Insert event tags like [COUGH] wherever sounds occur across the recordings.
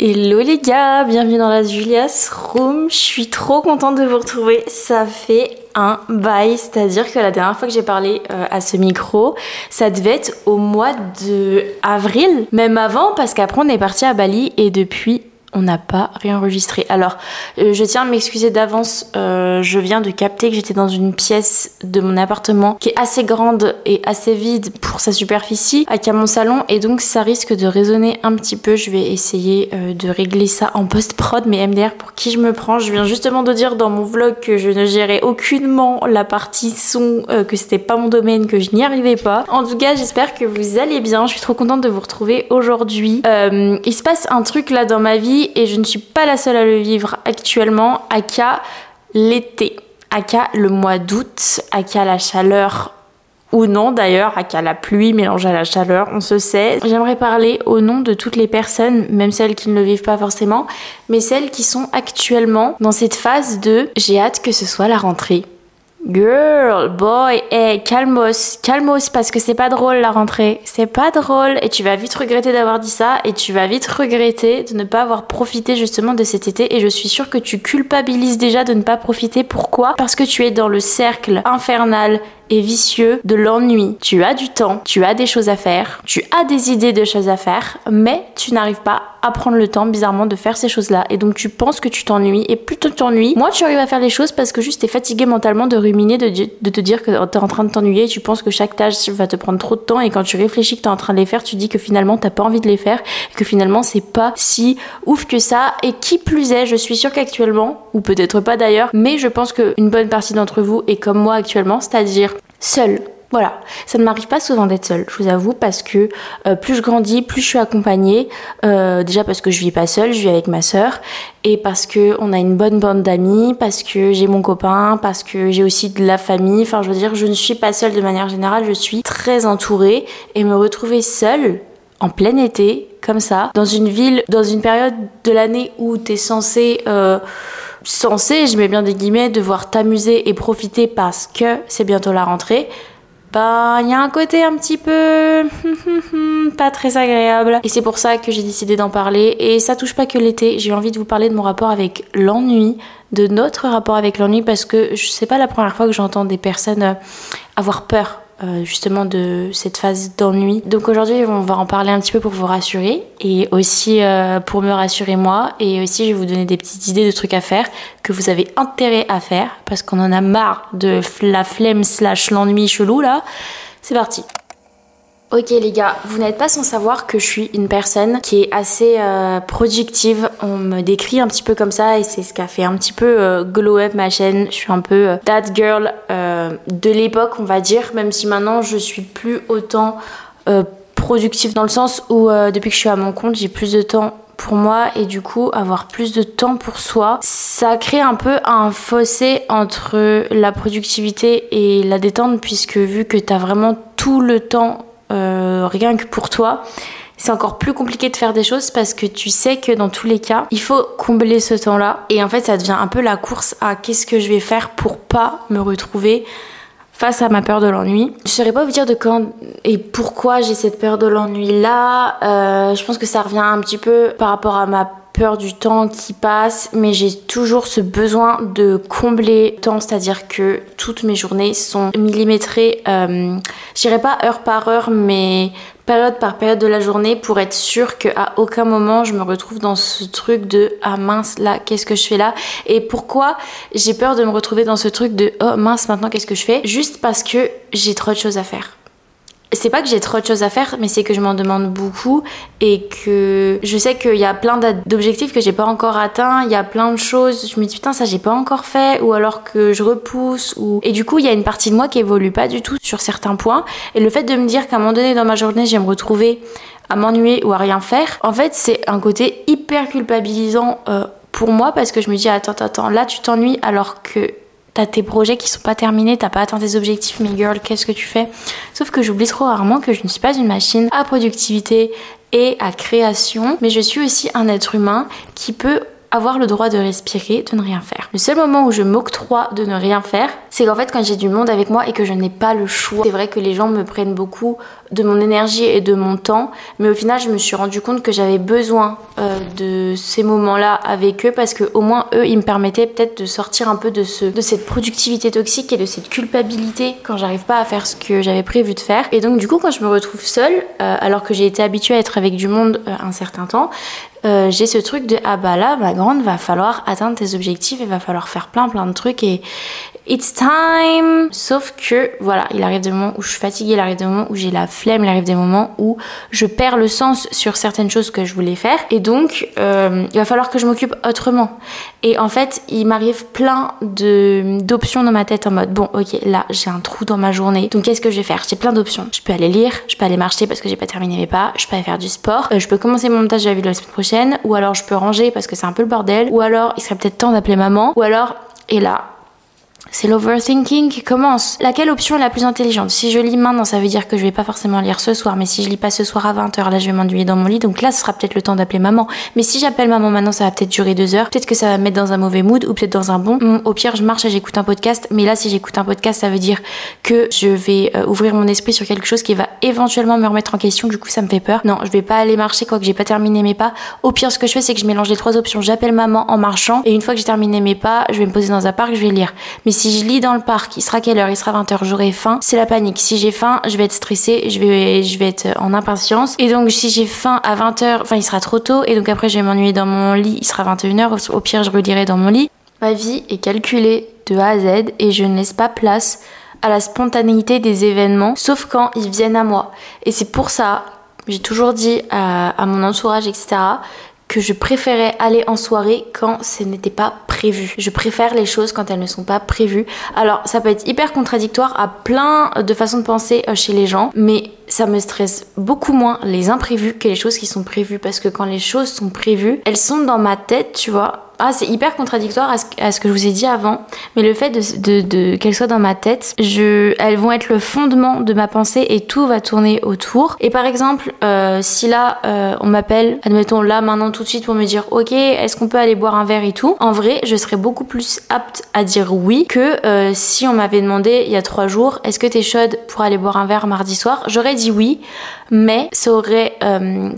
Hello les gars, bienvenue dans la Julia's Room. Je suis trop contente de vous retrouver. Ça fait un bail, c'est-à-dire que la dernière fois que j'ai parlé euh, à ce micro, ça devait être au mois de avril, même avant, parce qu'après on est parti à Bali et depuis on n'a pas réenregistré. Alors, euh, je tiens à m'excuser d'avance. Euh, je viens de capter que j'étais dans une pièce de mon appartement qui est assez grande et assez vide pour sa superficie, avec mon salon, et donc ça risque de résonner un petit peu. Je vais essayer euh, de régler ça en post-prod, mais MDR, pour qui je me prends Je viens justement de dire dans mon vlog que je ne gérais aucunement la partie son, que c'était pas mon domaine, que je n'y arrivais pas. En tout cas, j'espère que vous allez bien. Je suis trop contente de vous retrouver aujourd'hui. il se passe un truc là dans ma vie et je ne suis pas la seule à le vivre actuellement. Aka l'été, aka le mois d'août, aka la chaleur ou non d'ailleurs, aka la pluie mélangée à la chaleur, on se sait. J'aimerais parler au nom de toutes les personnes, même celles qui ne le vivent pas forcément, mais celles qui sont actuellement dans cette phase de j'ai hâte que ce soit la rentrée. Girl, boy, hey, calmos, calmos, parce que c'est pas drôle la rentrée. C'est pas drôle et tu vas vite regretter d'avoir dit ça et tu vas vite regretter de ne pas avoir profité justement de cet été et je suis sûre que tu culpabilises déjà de ne pas profiter. Pourquoi? Parce que tu es dans le cercle infernal et vicieux de l'ennui. Tu as du temps, tu as des choses à faire, tu as des idées de choses à faire, mais tu n'arrives pas prendre le temps bizarrement de faire ces choses-là. Et donc tu penses que tu t'ennuies et plus tu t'ennuies, moins tu arrives à faire les choses parce que juste t'es fatigué mentalement de ruminer, de, te dire que t'es en train de t'ennuyer, tu penses que chaque tâche va te prendre trop de temps et quand tu réfléchis que t'es en train de les faire, tu dis que finalement t'as pas envie de les faire et que finalement c'est pas si ouf que ça. Et qui plus est, je suis sûre qu'actuellement, ou peut-être pas d'ailleurs, mais je pense qu'une bonne partie d'entre vous est comme moi actuellement, c'est-à-dire seule. Voilà, ça ne m'arrive pas souvent d'être seule, je vous avoue, parce que euh, plus je grandis, plus je suis accompagnée. Euh, déjà parce que je vis pas seule, je vis avec ma sœur, et parce que on a une bonne bande d'amis, parce que j'ai mon copain, parce que j'ai aussi de la famille. Enfin, je veux dire, je ne suis pas seule de manière générale, je suis très entourée, et me retrouver seule en plein été, comme ça, dans une ville, dans une période de l'année où t'es censé euh, censé, je mets bien des guillemets, devoir t'amuser et profiter parce que c'est bientôt la rentrée, bah il y a un côté un petit peu [LAUGHS] pas très agréable. Et c'est pour ça que j'ai décidé d'en parler. Et ça touche pas que l'été, j'ai envie de vous parler de mon rapport avec l'ennui, de notre rapport avec l'ennui parce que je sais pas la première fois que j'entends des personnes euh, avoir peur euh, justement de cette phase d'ennui. Donc aujourd'hui, on va en parler un petit peu pour vous rassurer et aussi euh, pour me rassurer moi et aussi je vais vous donner des petites idées de trucs à faire que vous avez intérêt à faire parce qu'on en a marre de la flemme slash l'ennui chelou là. C'est parti. Ok les gars, vous n'êtes pas sans savoir que je suis une personne qui est assez euh, productive. On me décrit un petit peu comme ça et c'est ce qui a fait un petit peu euh, glow up ma chaîne. Je suis un peu euh, that girl de l'époque on va dire, même si maintenant je suis plus autant productive dans le sens où depuis que je suis à mon compte j'ai plus de temps pour moi et du coup avoir plus de temps pour soi, ça crée un peu un fossé entre la productivité et la détente puisque vu que t'as vraiment tout le temps euh, rien que pour toi, c'est encore plus compliqué de faire des choses parce que tu sais que dans tous les cas, il faut combler ce temps-là. Et en fait, ça devient un peu la course à qu'est-ce que je vais faire pour pas me retrouver face à ma peur de l'ennui. Je saurais pas vous dire de quand et pourquoi j'ai cette peur de l'ennui là. Euh, je pense que ça revient un petit peu par rapport à ma peur du temps qui passe, mais j'ai toujours ce besoin de combler le temps, c'est-à-dire que toutes mes journées sont millimétrées, euh, j'irai pas heure par heure, mais période par période de la journée pour être sûre qu'à aucun moment je me retrouve dans ce truc de ah mince là qu'est-ce que je fais là? Et pourquoi j'ai peur de me retrouver dans ce truc de oh mince maintenant qu'est-ce que je fais? Juste parce que j'ai trop de choses à faire c'est pas que j'ai trop de choses à faire, mais c'est que je m'en demande beaucoup et que je sais qu'il y a plein d'objectifs que j'ai pas encore atteints, il y a plein de choses, je me dis putain ça j'ai pas encore fait ou alors que je repousse ou et du coup il y a une partie de moi qui évolue pas du tout sur certains points et le fait de me dire qu'à un moment donné dans ma journée je me retrouver à m'ennuyer ou à rien faire, en fait c'est un côté hyper culpabilisant euh, pour moi parce que je me dis attends attends là tu t'ennuies alors que t'as tes projets qui sont pas terminés, t'as pas atteint tes objectifs, mais girl, qu'est-ce que tu fais? Sauf que j'oublie trop rarement que je ne suis pas une machine à productivité et à création, mais je suis aussi un être humain qui peut avoir le droit de respirer, de ne rien faire. Le seul moment où je m'octroie de ne rien faire, c'est qu'en fait quand j'ai du monde avec moi et que je n'ai pas le choix. C'est vrai que les gens me prennent beaucoup de mon énergie et de mon temps. Mais au final, je me suis rendu compte que j'avais besoin euh, de ces moments-là avec eux parce que au moins eux, ils me permettaient peut-être de sortir un peu de ce, de cette productivité toxique et de cette culpabilité quand j'arrive pas à faire ce que j'avais prévu de faire. Et donc du coup, quand je me retrouve seule, euh, alors que j'ai été habituée à être avec du monde euh, un certain temps, j'ai ce truc de ah bah là ma grande va falloir atteindre tes objectifs et va falloir faire plein plein de trucs et it's time. Sauf que voilà il arrive des moments où je suis fatiguée il arrive des moments où j'ai la flemme il arrive des moments où je perds le sens sur certaines choses que je voulais faire. Et donc euh, il va falloir que je m'occupe autrement. Et en fait il m'arrive plein de d'options dans ma tête en mode bon ok là j'ai un trou dans ma journée. Donc qu'est-ce que je vais faire? J'ai plein d'options. Je peux aller lire je peux aller marcher parce que j'ai pas terminé mes pas je peux aller faire du sport euh, je peux commencer mon montage de la vidéo la semaine prochaine ou alors je peux ranger parce que c'est un peu le bordel, ou alors il serait peut-être temps d'appeler maman, ou alors, et là, c'est l'overthinking qui commence. Laquelle option est la plus intelligente? Si je lis maintenant, ça veut dire que je vais pas forcément lire ce soir, mais si je lis pas ce soir à 20h, là je vais m'ennuyer dans mon lit, donc là ce sera peut-être le temps d'appeler maman. Mais si j'appelle maman maintenant, ça va peut-être durer deux heures, peut-être que ça va me mettre dans un mauvais mood ou peut-être dans un bon. Au pire, je marche et j'écoute un podcast, mais là si j'écoute un podcast, ça veut dire que je vais euh, ouvrir mon esprit sur quelque chose qui va éventuellement me remettre en question, du coup ça me fait peur. Non, je vais pas aller marcher quoi que j'ai pas terminé mes pas. Au pire, ce que je fais, c'est que je mélange les trois options. J'appelle maman en marchant et une fois que j'ai terminé mes pas, je vais me poser dans un parc, je vais lire. Mais si je lis dans le parc, il sera quelle heure Il sera 20h, j'aurai faim. C'est la panique. Si j'ai faim, je vais être stressée, je vais, être en impatience. Et donc, si j'ai faim à 20h, enfin, il sera trop tôt. Et donc, après, je vais m'ennuyer dans mon lit, il sera 21h. Au pire, je relirai dans mon lit. Ma vie est calculée de A à Z et je ne laisse pas place à la spontanéité des événements, sauf quand ils viennent à moi. Et c'est pour ça, j'ai toujours dit à mon entourage, etc., je préférais aller en soirée quand ce n'était pas prévu. Je préfère les choses quand elles ne sont pas prévues. Alors ça peut être hyper contradictoire à plein de façons de penser euh, chez les gens, mais ça me stresse beaucoup moins les imprévus que les choses qui sont prévues parce que quand les choses sont prévues, elles sont dans ma tête, tu vois, ah, c'est hyper contradictoire à ce, que je vous ai dit avant, mais le fait de, de, qu'elles soient dans ma tête, je, elles vont être le fondement de ma pensée et tout va tourner autour. Et par exemple, euh, si là euh, on m'appelle, admettons là maintenant tout de suite pour me dire ok, est-ce qu'on peut aller boire un verre et tout, en vrai, je serais beaucoup plus apte à dire oui que euh, si on m'avait demandé il y a trois jours, est-ce que t'es chaude pour aller boire un verre mardi soir, j'aurais dit oui, mais ça aurait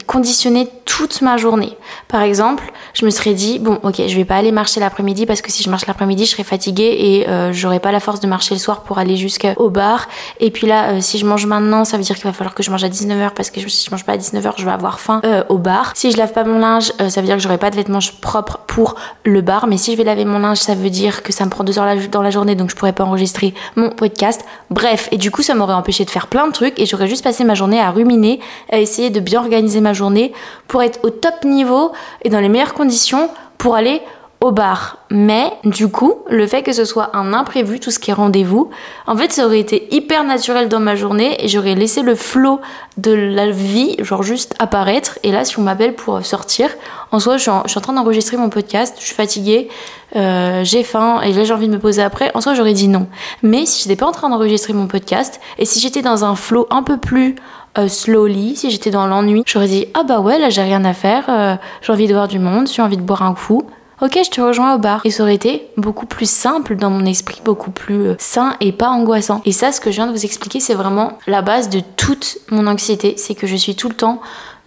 conditionné toute ma journée. Par exemple, je me serais dit bon ok je vais pas aller marcher l'après-midi parce que si je marche l'après-midi, je serai fatiguée et euh, j'aurai pas la force de marcher le soir pour aller jusqu'au bar. Et puis là, euh, si je mange maintenant, ça veut dire qu'il va falloir que je mange à 19h parce que si je mange pas à 19h, je vais avoir faim euh, au bar. Si je lave pas mon linge, ça veut dire que j'aurai pas de vêtements propres pour le bar. Mais si je vais laver mon linge, ça veut dire que ça me prend deux heures dans la journée, donc je pourrais pas enregistrer mon podcast. Bref, et du coup, ça m'aurait empêché de faire plein de trucs et j'aurais juste passé ma journée à ruminer, à essayer de bien organiser ma journée pour être au top niveau et dans les meilleures conditions pour aller au bar. Mais du coup, le fait que ce soit un imprévu, tout ce qui est rendez-vous, en fait, ça aurait été hyper naturel dans ma journée et j'aurais laissé le flot de la vie, genre juste apparaître. Et là, si on m'appelle pour sortir, en soi, je suis en, train d'enregistrer mon podcast, je suis fatiguée, euh, j'ai faim et là j'ai envie de me poser après. En soi, j'aurais dit non. Mais si j'étais pas en train d'enregistrer mon podcast et si j'étais dans un flot un peu plus euh, slowly, si j'étais dans l'ennui, j'aurais dit ah bah ouais là j'ai rien à faire, euh, j'ai envie de voir du monde, j'ai envie de boire un coup. Ok, je te rejoins au bar. Et ça aurait été beaucoup plus simple dans mon esprit, beaucoup plus euh, sain et pas angoissant. Et ça, ce que je viens de vous expliquer, c'est vraiment la base de toute mon anxiété. C'est que je suis tout le temps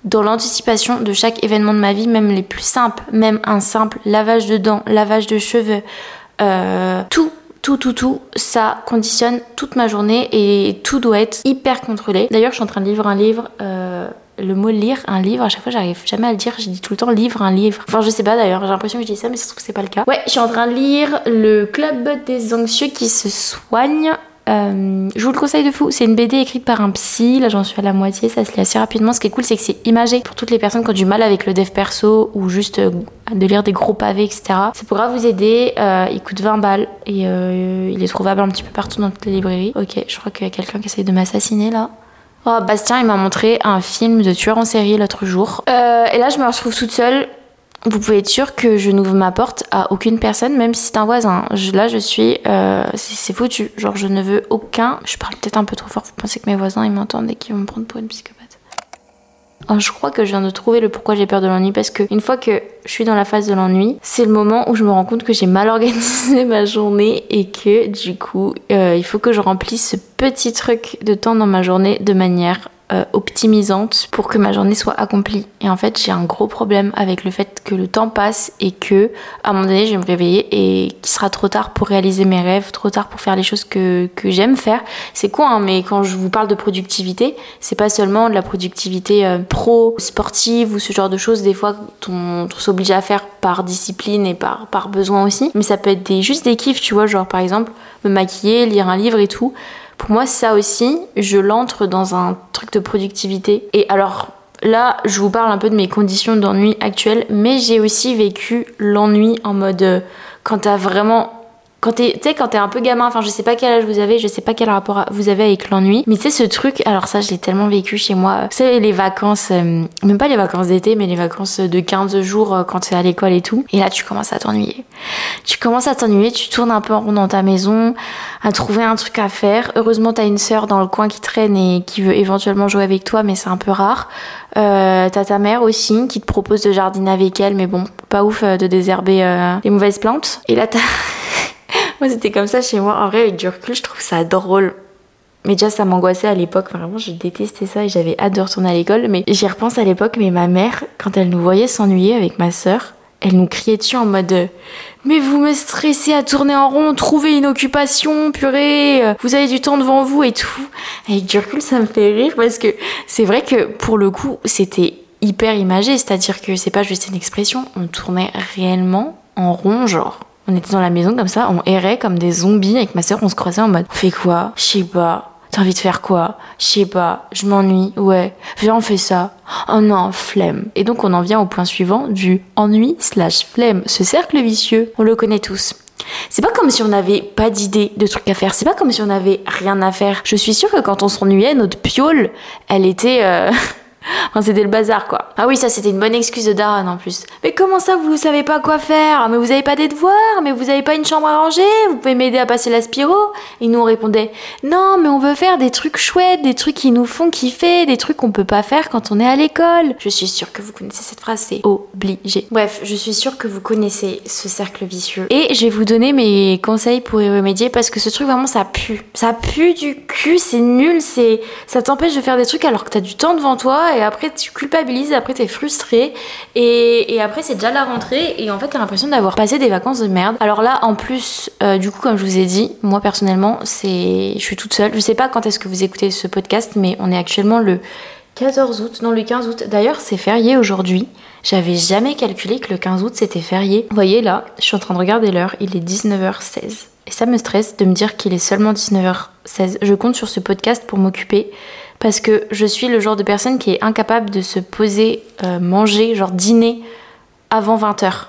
dans l'anticipation de chaque événement de ma vie, même les plus simples, même un simple lavage de dents, lavage de cheveux, tout tout, tout, tout, ça conditionne toute ma journée et tout doit être hyper contrôlé. D'ailleurs, je suis en train de lire un livre. Euh, le mot lire un livre, à chaque fois j'arrive jamais à le dire, je dis tout le temps livre un livre. Enfin je sais pas d'ailleurs, j'ai l'impression que je dis ça mais ça se trouve c'est pas le cas. Ouais, je suis en train de lire le club des anxieux qui se soignent euh, je vous le conseille de fou. C'est une BD écrite par un psy. Là, j'en suis à la moitié. Ça se lit assez rapidement. Ce qui est cool, c'est que c'est imagé pour toutes les personnes qui ont du mal avec le dev perso ou juste euh, de lire des gros pavés, etc. Ça pourra vous aider. Euh, il coûte 20 balles et il est trouvable un petit peu partout dans toutes les librairies. Ok, je crois qu'il y a quelqu'un qui essaye de m'assassiner là. Oh, Bastien, il m'a montré un film de tueur en série l'autre jour. et là, je me retrouve toute seule vous pouvez être sûr que je n'ouvre ma porte à aucune personne, même si c'est un voisin. là, je suis. Euh, c'est foutu. Genre, je ne veux aucun. Je parle peut-être un peu trop fort. Vous pensez que mes voisins, ils m'entendent et qu'ils vont me prendre pour une psychopathe. Oh, je crois que je viens de trouver le pourquoi j'ai peur de l'ennui parce que une fois que je suis dans la phase de l'ennui, c'est le moment où je me rends compte que j'ai mal [LAUGHS] organisé ma journée et que du coup, euh, il faut que je remplisse ce petit truc de temps dans ma journée de manière euh, optimisante pour que ma journée soit accomplie. Et en fait, j'ai un gros problème avec le fait que le temps passe et que, à un moment donné, je vais me réveiller et qu'il sera trop tard pour réaliser mes rêves, trop tard pour faire les choses que, que j'aime faire. C'est quoi, hein, mais quand je vous parle de productivité, c'est pas seulement de la productivité euh, pro, sportive ou ce genre de choses, des fois, on s'oblige à faire par discipline et par, par besoin aussi. Mais ça peut être des, juste des kiffs, tu vois, genre par exemple, me maquiller, lire un livre et tout. Pour moi, ça aussi, je l'entre dans un truc de productivité. Et alors, là, je vous parle un peu de mes conditions d'ennui actuelles, mais j'ai aussi vécu l'ennui en mode euh, quand t'as vraiment quand t'es, tu sais, quand t'es un peu gamin, enfin, je sais pas quel âge vous avez, je sais pas quel rapport vous avez avec l'ennui, mais tu sais, ce truc, alors ça, je l'ai tellement vécu chez moi. Vous savez, les vacances, euh, même pas les vacances d'été, mais les vacances de 15 jours euh, quand t'es à l'école et tout. Et là, tu commences à t'ennuyer. Tu commences à t'ennuyer, tu tournes un peu en rond dans ta maison, à trouver un truc à faire. Heureusement, t'as une sœur dans le coin qui traîne et qui veut éventuellement jouer avec toi, mais c'est un peu rare. Euh, t'as ta mère aussi qui te propose de jardiner avec elle, mais bon, pas ouf de désherber les mauvaises plantes. Et là, t'as [LAUGHS] moi, c'était comme ça chez moi. En vrai, avec du recul, je trouve ça drôle. Mais déjà, ça m'angoissait à l'époque. Vraiment, je détestais ça et j'avais hâte de retourner à l'école. Mais j'y repense à l'époque. Mais ma mère, quand elle nous voyait s'ennuyer avec ma sœur, elle nous criait dessus en mode Mais vous me stressez à tourner en rond, trouvez une occupation, purée, vous avez du temps devant vous et tout. Avec du recul, ça me fait rire parce que c'est vrai que pour le coup, c'était hyper imagé. C'est-à-dire que c'est pas juste une expression, on tournait réellement en rond, genre. On était dans la maison comme ça, on errait comme des zombies avec ma soeur, on se croisait en mode on fait quoi? Je sais pas. T'as envie de faire quoi? Je sais pas. Je m'ennuie. Ouais. Viens, on fait ça. Oh non, flemme. Et donc on en vient au point suivant du ennui slash flemme. Ce cercle vicieux, on le connaît tous. C'est pas comme si on n'avait pas d'idée de trucs à faire. C'est pas comme si on n'avait rien à faire. Je suis sûre que quand on s'ennuyait, notre piole, elle était euh, [LAUGHS] C'était le bazar, quoi. Ah oui, ça, c'était une bonne excuse de Darren en plus. Mais comment ça, vous savez pas quoi faire? Mais vous avez pas des devoirs Mais vous avez pas une chambre à ranger? Vous pouvez m'aider à passer l'aspiro Et nous, on répondait Non, mais on veut faire des trucs chouettes, des trucs qui nous font kiffer, des trucs qu'on peut pas faire quand on est à l'école. Je suis sûre que vous connaissez cette phrase, c'est obligé. Bref, je suis sûre que vous connaissez ce cercle vicieux. Et je vais vous donner mes conseils pour y remédier parce que ce truc, vraiment, ça pue. Ça pue du cul, c'est nul, c'est. Ça t'empêche de faire des trucs alors que t'as du temps devant toi et après tu culpabilises, après t'es frustré et, après c'est déjà la rentrée et en fait t'as l'impression d'avoir passé des vacances de merde. Alors là en plus, euh, du coup comme je vous ai dit, moi personnellement c'est, je suis toute seule. Je sais pas quand est-ce que vous écoutez ce podcast, mais on est actuellement le 14 août, non le 15 août. D'ailleurs c'est férié aujourd'hui. J'avais jamais calculé que le 15 août c'était férié. Voyez là, je suis en train de regarder l'heure, il est 19h16. Et ça me stresse de me dire qu'il est seulement 19h16. Je compte sur ce podcast pour m'occuper parce que je suis le genre de personne qui est incapable de se poser, euh, manger, genre dîner avant 20h.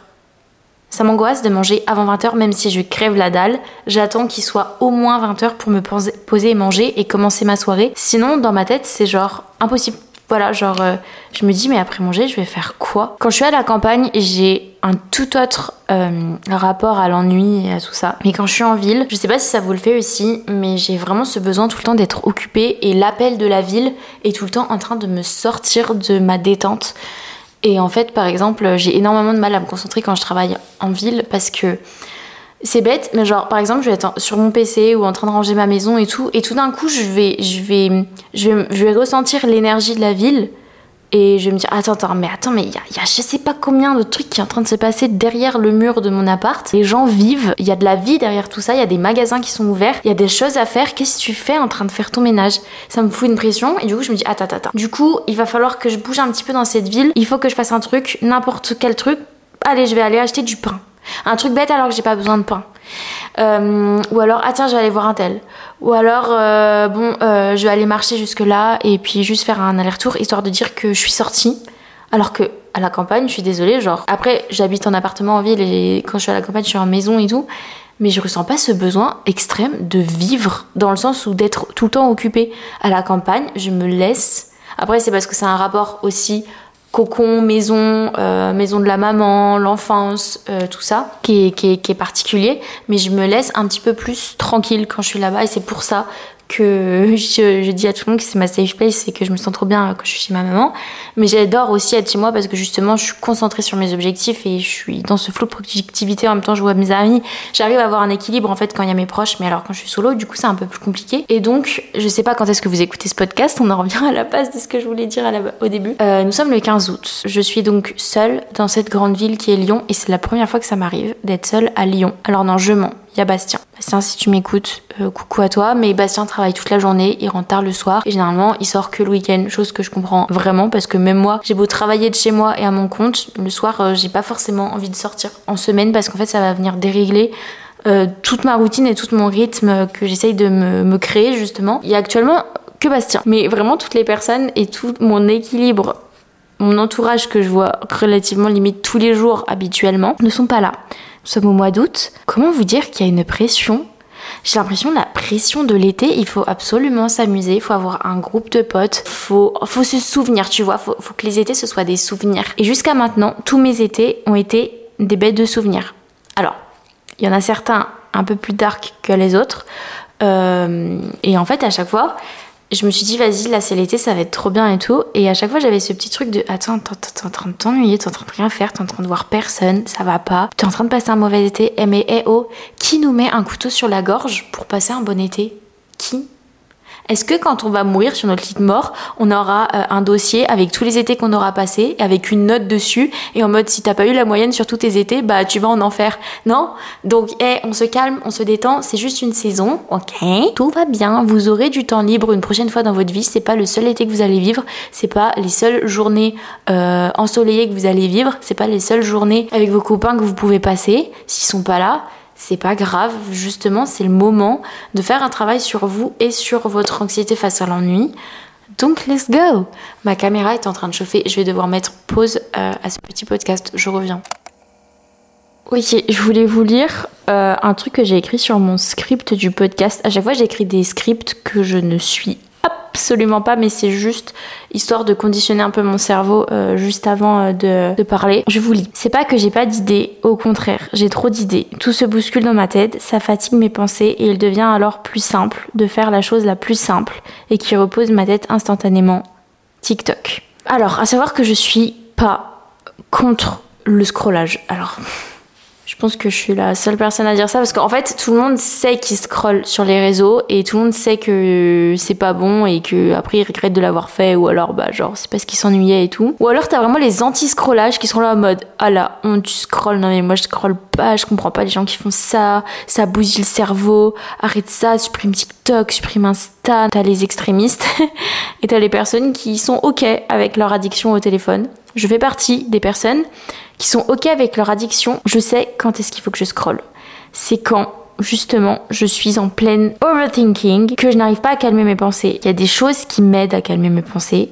Ça m'angoisse de manger avant 20h, même si je crève la dalle. J'attends qu'il soit au moins 20h pour me poser et manger et commencer ma soirée. Sinon, dans ma tête, c'est genre impossible. Voilà, genre, euh, je me dis, mais après manger, je vais faire quoi? Quand je suis à la campagne, j'ai un tout autre euh, rapport à l'ennui et à tout ça. Mais quand je suis en ville, je sais pas si ça vous le fait aussi, mais j'ai vraiment ce besoin tout le temps d'être occupée et l'appel de la ville est tout le temps en train de me sortir de ma détente. Et en fait, par exemple, j'ai énormément de mal à me concentrer quand je travaille en ville parce que c'est bête, mais genre par exemple, je vais être sur mon PC ou en train de ranger ma maison et tout, et tout d'un coup, je vais, je vais, je vais, je vais ressentir l'énergie de la ville. Et je vais me dire, attends, attends, mais attends, mais il y a, je sais pas combien de trucs qui sont en train de se passer derrière le mur de mon appart. Les gens vivent, il y a de la vie derrière tout ça, il y a des magasins qui sont ouverts, il y a des choses à faire. Qu'est-ce que tu fais en train de faire ton ménage? Ça me fout une pression et du coup, je me dis, attends, attends, attends. Du coup, il va falloir que je bouge un petit peu dans cette ville. Il faut que je fasse un truc, n'importe quel truc. Allez, je vais aller acheter du pain. Un truc bête alors que j'ai pas besoin de pain. Euh, ou alors, ah tiens, je vais aller voir un tel. Ou alors, euh, bon, euh, je vais aller marcher jusque là et puis juste faire un aller-retour histoire de dire que je suis sortie. Alors que à la campagne, je suis désolée, genre, après, j'habite en appartement en ville et quand je suis à la campagne, je suis en maison et tout. Mais je ressens pas ce besoin extrême de vivre dans le sens où d'être tout le temps occupée. À la campagne, je me laisse. Après, c'est parce que c'est un rapport aussi cocon, maison, euh, maison de la maman, l'enfance, euh, tout ça, qui est, qui, est, qui est, particulier. Mais je me laisse un petit peu plus tranquille quand je suis là-bas et c'est pour ça que je, dis à tout le monde que c'est ma safe place et que je me sens trop bien quand je suis chez ma maman. Mais j'adore aussi être chez moi parce que justement, je suis concentrée sur mes objectifs et je suis dans ce flot de productivité. En même temps, je vois mes amis. J'arrive à avoir un équilibre en fait quand il y a mes proches, mais alors quand je suis solo, du coup, c'est un peu plus compliqué. Et donc, je sais pas quand est-ce que vous écoutez ce podcast. On en revient à la base de ce que je voulais dire au début. Euh, nous sommes le 15 août. Je suis donc seule dans cette grande ville qui est Lyon et c'est la première fois que ça m'arrive d'être seule à Lyon. Alors non, je mens il y a Bastien. Bastien, si tu m'écoutes, euh, coucou à toi. Mais Bastien travaille toute la journée, il rentre tard le soir et généralement il sort que le week-end, chose que je comprends vraiment parce que même moi, j'ai beau travailler de chez moi et à mon compte, le soir, euh, j'ai pas forcément envie de sortir en semaine parce qu'en fait, ça va venir dérégler euh, toute ma routine et tout mon rythme que j'essaye de me, me créer justement. Il y a actuellement que Bastien, mais vraiment toutes les personnes et tout mon équilibre mon entourage que je vois relativement limite tous les jours habituellement ne sont pas là. Nous sommes au mois d'août. Comment vous dire qu'il y a une pression? J'ai l'impression la pression de l'été, il faut absolument s'amuser, il faut avoir un groupe de potes, faut, faut se souvenir, tu vois, faut, faut que les étés ce soient des souvenirs. Et jusqu'à maintenant, tous mes étés ont été des bêtes de souvenirs. Alors, il y en a certains un peu plus dark que les autres. Euh, et en fait, à chaque fois, je me suis dit, vas-y, là c'est l'été, ça va être trop bien et tout. Et à chaque fois, j'avais ce petit truc de, attends, t'es en train de t'ennuyer, t'es en train de rien faire, t'es en train de voir personne, ça va pas. T'es en train de passer un mauvais été. Eh mais, eh oh, qui nous met un couteau sur la gorge pour passer un bon été? Qui? Est-ce que quand on va mourir sur notre lit de mort, on aura euh, un dossier avec tous les étés qu'on aura passés, avec une note dessus, et en mode si t'as pas eu la moyenne sur tous tes étés, bah tu vas en enfer. Non? Donc, eh, on se calme, on se détend, c'est juste une saison, ok? Tout va bien, vous aurez du temps libre une prochaine fois dans votre vie, c'est pas le seul été que vous allez vivre, c'est pas les seules journées euh, ensoleillées que vous allez vivre, c'est pas les seules journées avec vos copains que vous pouvez passer, s'ils sont pas là c'est pas grave, justement, c'est le moment de faire un travail sur vous et sur votre anxiété face à l'ennui. Donc, let's go! Ma caméra est en train de chauffer, je vais devoir mettre pause euh, à ce petit podcast, je reviens. Ok, je voulais vous lire euh, un truc que j'ai écrit sur mon script du podcast. À chaque fois, j'écris des scripts que je ne suis absolument pas, mais c'est juste histoire de conditionner un peu mon cerveau euh, juste avant euh, de, de, parler. Je vous lis. C'est pas que j'ai pas d'idées, au contraire, j'ai trop d'idées. Tout se bouscule dans ma tête, ça fatigue mes pensées et il devient alors plus simple de faire la chose la plus simple et qui repose ma tête instantanément. TikTok. Alors, à savoir que je suis pas contre le scrollage. Alors, pense que je suis la seule personne à dire ça parce qu'en fait, tout le monde sait qu'il scrolle sur les réseaux et tout le monde sait que c'est pas bon et que après il regrette de l'avoir fait ou alors bah genre c'est parce qu'il s'ennuyait et tout. Ou alors t'as vraiment les anti-scrollages qui sont là en mode ah là, on tu scrolles non mais moi je scrolle pas, je comprends pas les gens qui font ça, ça bousille le cerveau, arrête ça, supprime TikTok, supprime Insta. T'as les extrémistes [LAUGHS] et t'as les personnes qui sont ok avec leur addiction au téléphone. Je fais partie des personnes qui sont ok avec leur addiction, je sais quand est-ce qu'il faut que je scrolle. C'est quand justement je suis en pleine overthinking, que je n'arrive pas à calmer mes pensées. Il y a des choses qui m'aident à calmer mes pensées,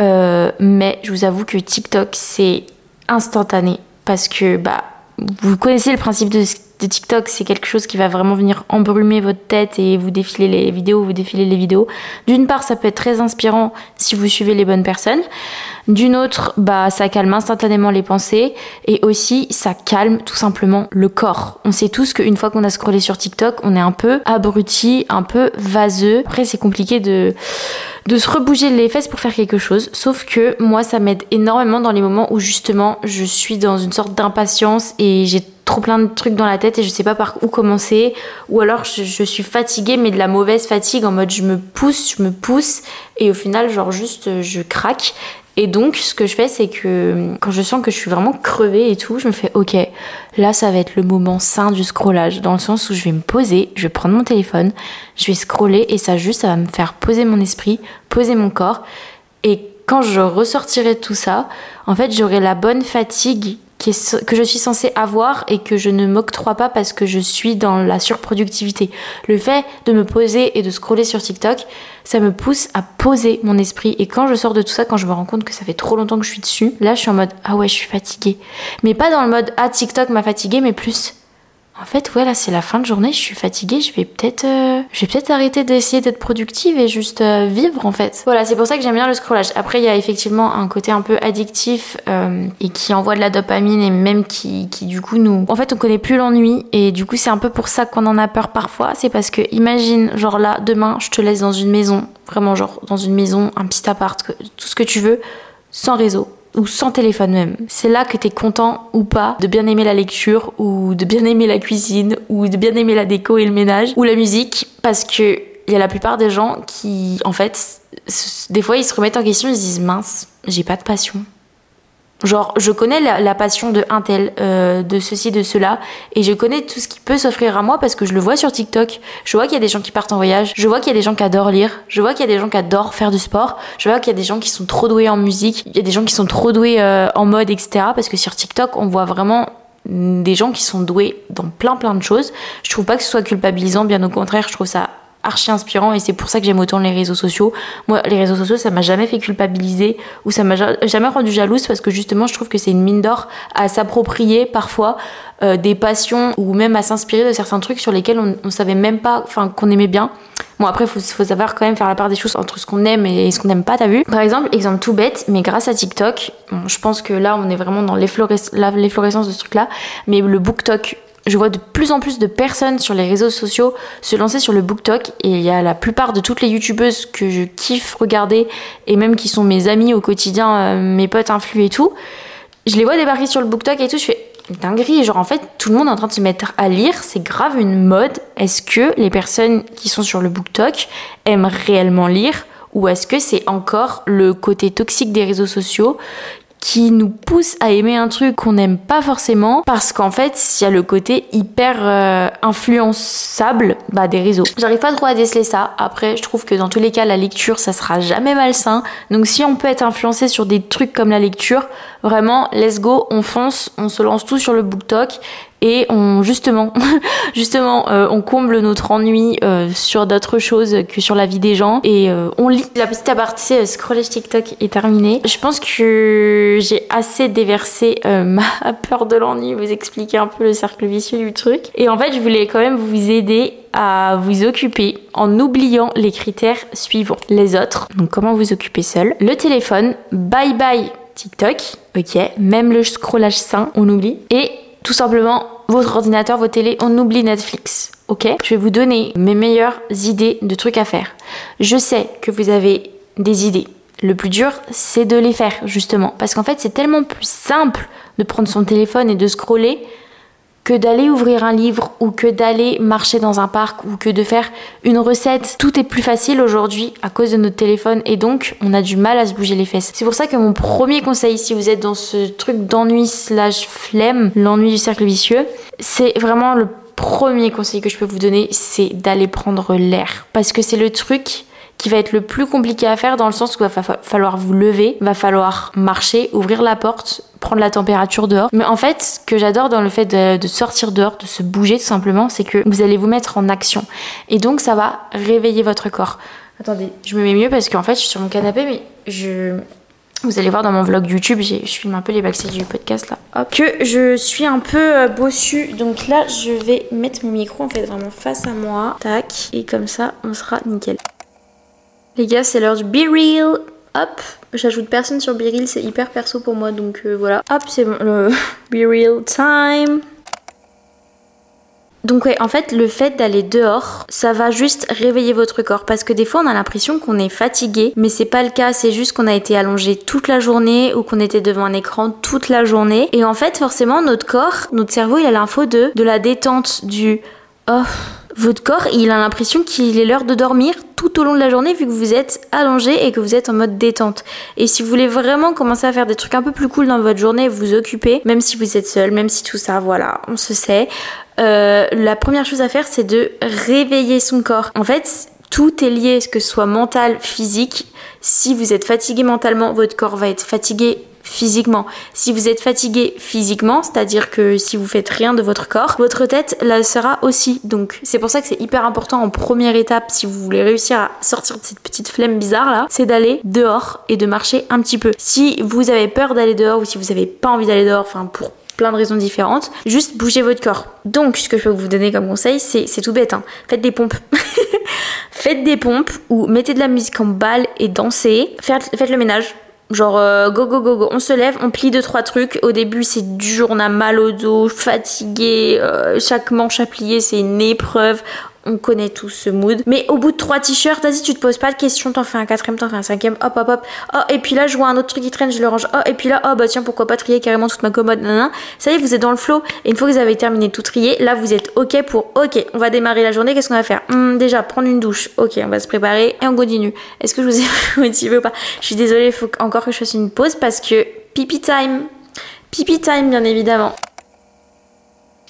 euh, mais je vous avoue que TikTok c'est instantané parce que bah vous connaissez le principe de, de TikTok, c'est quelque chose qui va vraiment venir embrumer votre tête et vous défiler les vidéos, vous défiler les vidéos. D'une part, ça peut être très inspirant si vous suivez les bonnes personnes. D'une autre, bah, ça calme instantanément les pensées et aussi ça calme tout simplement le corps. On sait tous qu'une fois qu'on a scrollé sur TikTok, on est un peu abruti, un peu vaseux. Après, c'est compliqué de de se rebouger les fesses pour faire quelque chose. Sauf que moi, ça m'aide énormément dans les moments où justement je suis dans une sorte d'impatience et j'ai trop plein de trucs dans la tête et je sais pas par où commencer. Ou alors je, je, suis fatiguée, mais de la mauvaise fatigue en mode je me pousse, je me pousse et au final, genre juste je craque. Et donc, ce que je fais, c'est que quand je sens que je suis vraiment crevée et tout, je me fais OK, là, ça va être le moment sain du scrollage, dans le sens où je vais me poser, je vais prendre mon téléphone, je vais scroller et ça juste, ça va me faire poser mon esprit, poser mon corps. Et quand je ressortirai tout ça, en fait, j'aurai la bonne fatigue que je suis censée avoir et que je ne m'octroie pas parce que je suis dans la surproductivité. Le fait de me poser et de scroller sur TikTok, ça me pousse à poser mon esprit. Et quand je sors de tout ça, quand je me rends compte que ça fait trop longtemps que je suis dessus, là je suis en mode ah ouais, je suis fatiguée. Mais pas dans le mode ah TikTok m'a fatiguée, mais plus en fait, ouais, là, c'est la fin de journée, je suis fatiguée, je vais peut-être euh, je vais peut-être arrêter d'essayer d'être productive et juste euh, vivre, en fait. Voilà, c'est pour ça que j'aime bien le scrollage. Après, il y a effectivement un côté un peu addictif euh, et qui envoie de la dopamine et même qui, qui, du coup, nous... En fait, on connaît plus l'ennui et du coup, c'est un peu pour ça qu'on en a peur parfois. C'est parce que, imagine, genre là, demain, je te laisse dans une maison, vraiment, genre, dans une maison, un petit appart, tout ce que tu veux, sans réseau ou sans téléphone même. C'est là que tu es content ou pas de bien aimer la lecture ou de bien aimer la cuisine ou de bien aimer la déco et le ménage ou la musique parce que il y a la plupart des gens qui en fait des fois ils se remettent en question, ils se disent mince, j'ai pas de passion. Genre, je connais la, passion de un tel, euh, de ceci, de cela, et je connais tout ce qui peut s'offrir à moi parce que je le vois sur TikTok. Je vois qu'il y a des gens qui partent en voyage, je vois qu'il y a des gens qui adorent lire, je vois qu'il y a des gens qui adorent faire du sport, je vois qu'il y a des gens qui sont trop doués en musique, il y a des gens qui sont trop doués euh, en mode, etc. Parce que sur TikTok, on voit vraiment des gens qui sont doués dans plein plein de choses. Je trouve pas que ce soit culpabilisant, bien au contraire, je trouve ça archi inspirant et c'est pour ça que j'aime autant les réseaux sociaux. Moi, les réseaux sociaux, ça m'a jamais fait culpabiliser ou ça m'a jamais rendu jalouse parce que justement, je trouve que c'est une mine d'or à s'approprier parfois euh, des passions ou même à s'inspirer de certains trucs sur lesquels on, on savait même pas, enfin, qu'on aimait bien. Bon, après, faut, faut savoir quand même faire la part des choses entre ce qu'on aime et ce qu'on n'aime pas, t'as vu? Par exemple, exemple tout bête, mais grâce à TikTok, je pense que là, on est vraiment dans l'efflorescence de ce truc-là, mais le BookTok, je vois de plus en plus de personnes sur les réseaux sociaux se lancer sur le BookTok et il y a la plupart de toutes les youtubeuses que je kiffe regarder et même qui sont mes amis au quotidien, euh, mes potes influx et tout. Je les vois débarquer sur le BookTok et tout, je fais dinguerie, genre en fait tout le monde est en train de se mettre à lire, c'est grave une mode. Est-ce que les personnes qui sont sur le BookTok aiment réellement lire ou est-ce que c'est encore le côté toxique des réseaux sociaux qui nous pousse à aimer un truc qu'on n'aime pas forcément parce qu'en fait il y a le côté hyper euh, influençable bah, des réseaux. J'arrive pas trop à déceler ça. Après je trouve que dans tous les cas la lecture ça sera jamais malsain. Donc si on peut être influencé sur des trucs comme la lecture, vraiment let's go, on fonce, on se lance tout sur le BookTok et on justement [LAUGHS] justement euh, on comble notre ennui euh, sur d'autres choses que sur la vie des gens. Et euh, on lit. La petite aparté scrollage TikTok est terminée. Je pense que j'ai assez déversé [LAUGHS] ma peur de l'ennui vous expliquer un peu le cercle vicieux du truc. Et en fait je voulais quand même vous aider à vous occuper en oubliant les critères suivants. Les autres. Donc comment vous occuper seul? Le téléphone. Bye bye TikTok, ok, même le scrollage sain, on oublie. Et tout simplement votre ordinateur, vos télé, on oublie Netflix. Ok? Je vais vous donner mes meilleures idées de trucs à faire. Je sais que vous avez des idées. Le plus dur, c'est de les faire, justement. Parce qu'en fait, c'est tellement plus simple de prendre son téléphone et de scroller que d'aller ouvrir un livre ou que d'aller marcher dans un parc ou que de faire une recette. Tout est plus facile aujourd'hui à cause de notre téléphone et donc on a du mal à se bouger les fesses. C'est pour ça que mon premier conseil, si vous êtes dans ce truc d'ennui slash flemme, l'ennui du cercle vicieux, c'est vraiment le premier conseil que je peux vous donner, c'est d'aller prendre l'air. Parce que c'est le truc qui va être le plus compliqué à faire dans le sens où il va falloir vous lever, va falloir marcher, ouvrir la porte, prendre la température dehors. Mais en fait, ce que j'adore dans le fait de, sortir dehors, de se bouger tout simplement, c'est que vous allez vous mettre en action. Et donc ça va réveiller votre corps. Attendez, je me mets mieux parce qu'en fait je suis sur mon canapé, mais je... Vous allez voir dans mon vlog YouTube, je filme un peu les backstage du podcast là. Hop. Que je suis un peu euh, bossu. Donc là, je vais mettre mon micro en fait vraiment face à moi. Tac. Et comme ça, on sera nickel. Les gars, c'est l'heure du Be Real. Hop, j'ajoute personne sur Be Real, c'est hyper perso pour moi, donc euh, voilà. Hop, c'est le [LAUGHS] Be Real time. Donc ouais, en fait, le fait d'aller dehors, ça va juste réveiller votre corps parce que des fois on a l'impression qu'on est fatigué, mais c'est pas le cas, c'est juste qu'on a été allongé toute la journée ou qu'on était devant un écran toute la journée et en fait, forcément notre corps, notre cerveau, il a l'info de de la détente du oh votre corps, il a l'impression qu'il est l'heure de dormir tout au long de la journée vu que vous êtes allongé et que vous êtes en mode détente. Et si vous voulez vraiment commencer à faire des trucs un peu plus cool dans votre journée, vous occuper, même si vous êtes seul, même si tout ça, voilà, on se sait. Euh, la première chose à faire, c'est de réveiller son corps. En fait, tout est lié, que ce soit mental, physique. Si vous êtes fatigué mentalement, votre corps va être fatigué physiquement. Si vous êtes fatigué physiquement, c'est-à-dire que si vous faites rien de votre corps, votre tête la sera aussi. Donc c'est pour ça que c'est hyper important en première étape, si vous voulez réussir à sortir de cette petite flemme bizarre là, c'est d'aller dehors et de marcher un petit peu. Si vous avez peur d'aller dehors ou si vous avez pas envie d'aller dehors, enfin pour plein de raisons différentes. Juste bougez votre corps. Donc, ce que je peux vous donner comme conseil, c'est, tout bête. Hein. Faites des pompes. [LAUGHS] faites des pompes ou mettez de la musique en balle et dansez. Faites le ménage. Genre euh, go go go go, on se lève, on plie deux trois trucs. Au début c'est dur, on a mal au dos, fatigué. Euh, chaque manche à plier c'est une épreuve on connaît tous ce mood. Mais au bout de trois t-shirts, vas-y, tu te poses pas de questions, t'en fais un quatrième, t'en fais un cinquième, hop, hop, hop. Oh, et puis là, je vois un autre truc qui traîne, je le range. Oh, et puis là, oh, bah tiens, pourquoi pas trier carrément toute ma commode, nanana. Ça y est, vous êtes dans le flow. Et une fois que vous avez terminé tout trier, là, vous êtes OK pour, OK, on va démarrer la journée, qu'est-ce qu'on va faire? Hmm, Déjà, prendre une douche. OK, on va se préparer et on continue. Est-ce que je vous ai [LAUGHS] motivé ou pas? Je suis désolée, il faut encore que je fasse une pause parce que pipi time. Pipi time, bien évidemment.